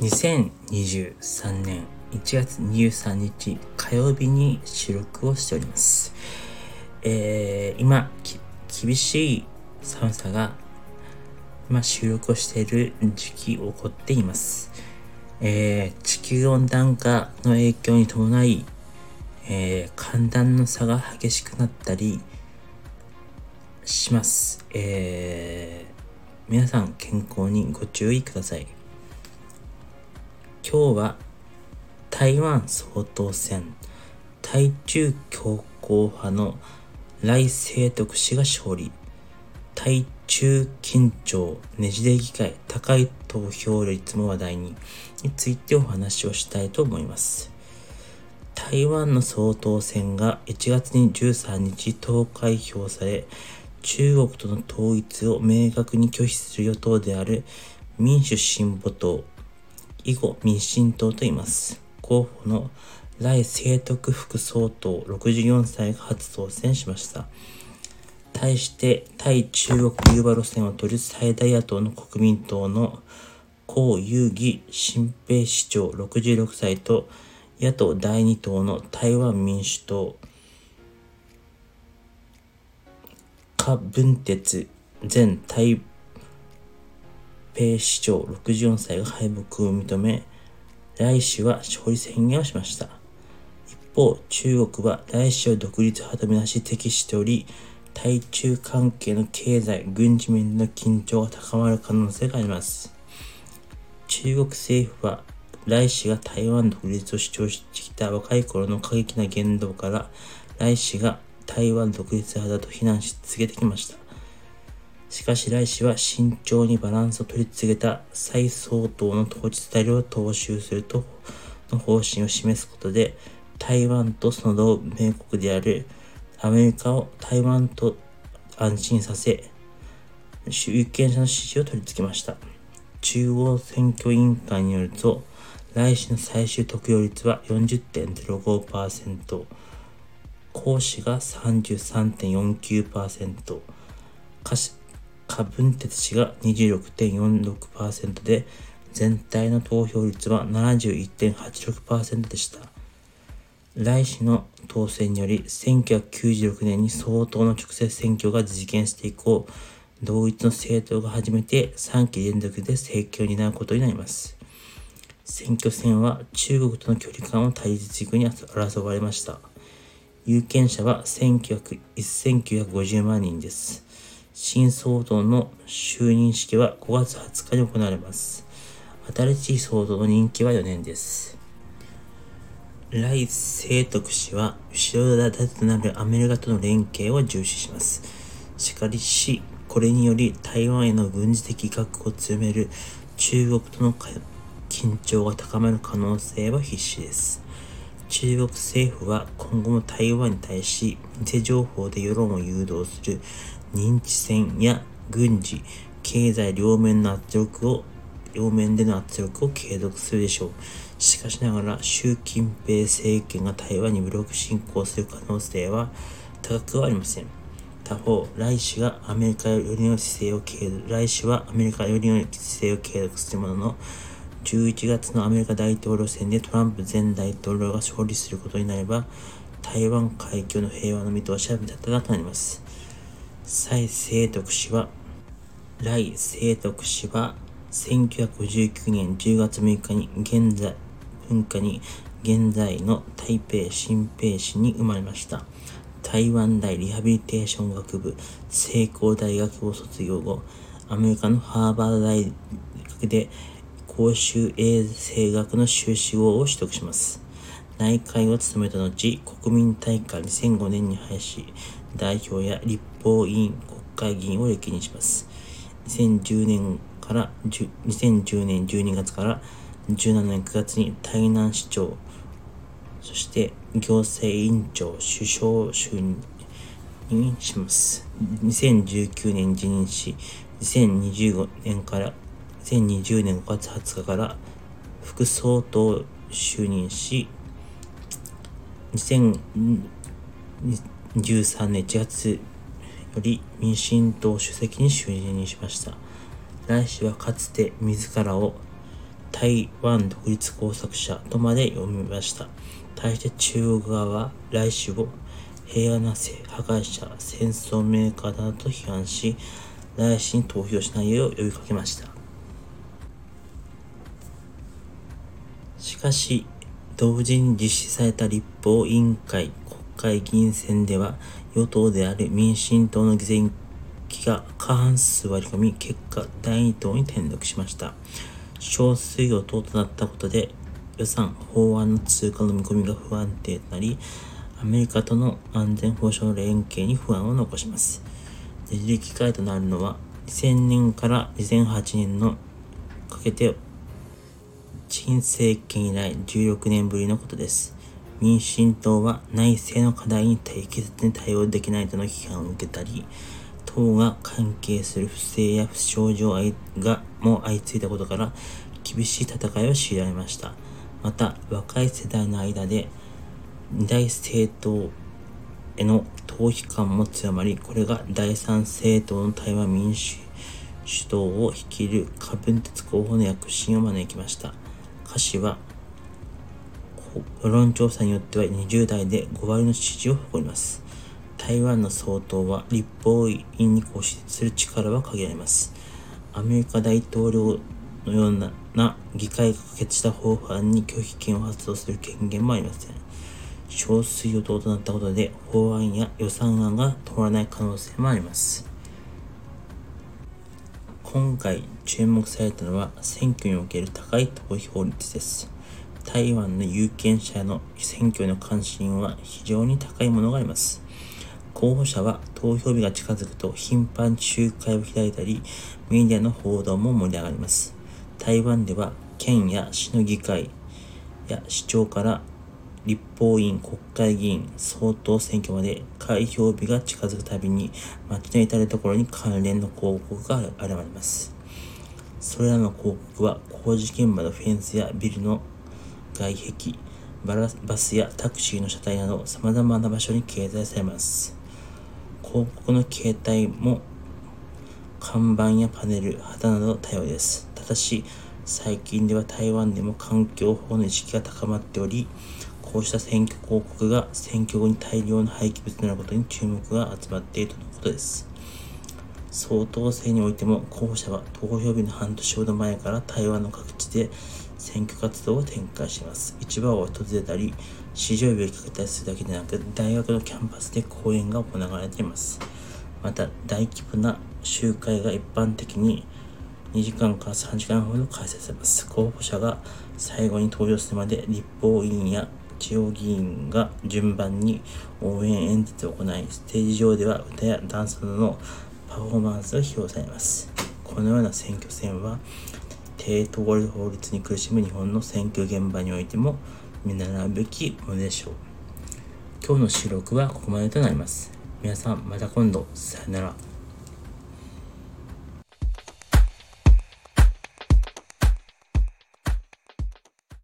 2023年1月23日火曜日に収録をしております。えー、今、厳しい寒さが今収録をしている時期起こっています。えー、地球温暖化の影響に伴い、えー、寒暖の差が激しくなったりします。えー、皆さん健康にご注意ください。今日は台湾総統選対中強硬派の来清徳氏が勝利。対中緊張ねじれ議会高い投票率も話題にについてお話をしたいと思います。台湾の総統選が1月に13日投開票され中国との統一を明確に拒否する与党である民主進歩党以後民進党と言います。候補の来清徳副総統64歳が初当選しました。対して対中国融和路線を取る最大野党の国民党の江遊義新平市長66歳と野党第2党の台湾民主党柯文哲前台ペ市長64歳が敗北を認め、来氏は勝利宣言をしました。一方、中国は来氏を独立派とみなし敵しており、対中関係の経済、軍事面での緊張が高まる可能性があります。中国政府は、来氏が台湾独立を主張してきた若い頃の過激な言動から、来氏が台湾独立派だと非難し続けてきました。しかし来氏は慎重にバランスを取り続けた蔡総統の統治スタイルを踏襲するとの方針を示すことで台湾とその同盟国であるアメリカを台湾と安心させ有権者の支持を取り付けました。中央選挙委員会によると来氏の最終得票率は40.05%講師が33.49%柯文哲氏が26.46%で、全体の投票率は71.86%でした。来氏の当選により、1996年に総統の直接選挙が実現して以降、同一の政党が初めて3期連続で政権を担うことになります。選挙戦は中国との距離感を対立軸に争われました。有権者は1950万人です。新総統の就任式は5月20日に行われます。新しい総統の任期は4年です。来清徳氏は後ろ盾となるアメリカとの連携を重視します。しかし、これにより台湾への軍事的確保を強める中国との緊張が高まる可能性は必至です。中国政府は今後も台湾に対し偽情報で世論を誘導する認知戦や軍事、経済両面の圧力を、両面での圧力を継続するでしょう。しかしながら、習近平政権が台湾に武力侵攻する可能性は高くはありません。他方、来氏がアメリカよりの姿勢を継続、来氏はアメリカよりの姿勢を継続するものの、11月のアメリカ大統領選でトランプ前大統領が勝利することになれば、台湾海峡の平和の見通しは見立たとなります。蔡清徳氏は、来清徳氏は、1959年10月6日に現在、文化に現在の台北新北市に生まれました。台湾大リハビリテーション学部、成功大学を卒業後、アメリカのハーバード大学で公衆衛生学の修士号を取得します。内会を務めた後、国民大会2005年に廃止、代表や立法委員、国会議員を歴任します。2010年から2010年12月から17年9月に台南市長、そして行政委員長、首相就任します。2019年辞任し、2025年から2020年5月20日から副総統就任し、2013年1月より民進党主席に就任しました。来氏はかつて自らを台湾独立工作者とまで読みました。対して中国側は来週を平和な性、破壊者、戦争メーカーだと批判し、来週に投票しないよう呼びかけました。かし、同時に実施された立法委員会国会議員選では、与党である民進党の議席が過半数割り込み、結果第2党に転落しました。少数与党となったことで、予算、法案の通過の見込みが不安定となり、アメリカとの安全保障連携に不安を残します。できる機会となるのは、2000年から2008年のかけて、陳政権以来16年ぶりのことです。民進党は内政の課題に適切に対応できないとの批判を受けたり、党が関係する不正や不祥事がも相次いだことから厳しい戦いを強いられました。また、若い世代の間で二大政党への逃避感も強まり、これが第三政党の台湾民主主党を率いる柯文哲候補の躍進を招きました。歌詞は、世論調査によっては20代で5割の支持を誇ります。台湾の総統は立法院に固執する力は限られます。アメリカ大統領のようなな議会が可決した法案に拒否権を発動する権限もありません。少数与党となったことで法案や予算案が通らない可能性もあります。今回注目されたのは選挙における高い投票率です。台湾の有権者の選挙の関心は非常に高いものがあります。候補者は投票日が近づくと頻繁集会を開いたり、メディアの報道も盛り上がります。台湾では県や市の議会や市長から立法院、国会議員、総統選挙まで開票日が近づくたびに街の至る所に関連の広告が現れます。それらの広告は工事現場のフェンスやビルの外壁、バラバスやタクシーの車体など様々な場所に掲載されます。広告の形態も看板やパネル、旗など多様です。ただし、最近では台湾でも環境法の意識が高まっており、こうした選挙広告が選挙後に大量の廃棄物になることに注目が集まっているとのことです。総統選においても候補者は投票日の半年ほど前から台湾の各地で選挙活動を展開します。市場を訪れたり、市場日をかけたりするだけでなく、大学のキャンパスで講演が行われています。また、大規模な集会が一般的に2時間から3時間ほど開催されます。候補者が最後に登場するまで立法委員や地方議員が順番に応援演説を行い、ステージ上では歌やダンスなどのパフォーマンスが披露されます。このような選挙戦は、低通り法律に苦しむ日本の選挙現場においても見習うべきものでしょう。今日の収録はここまでとなります。皆さんまた今度、さよなら。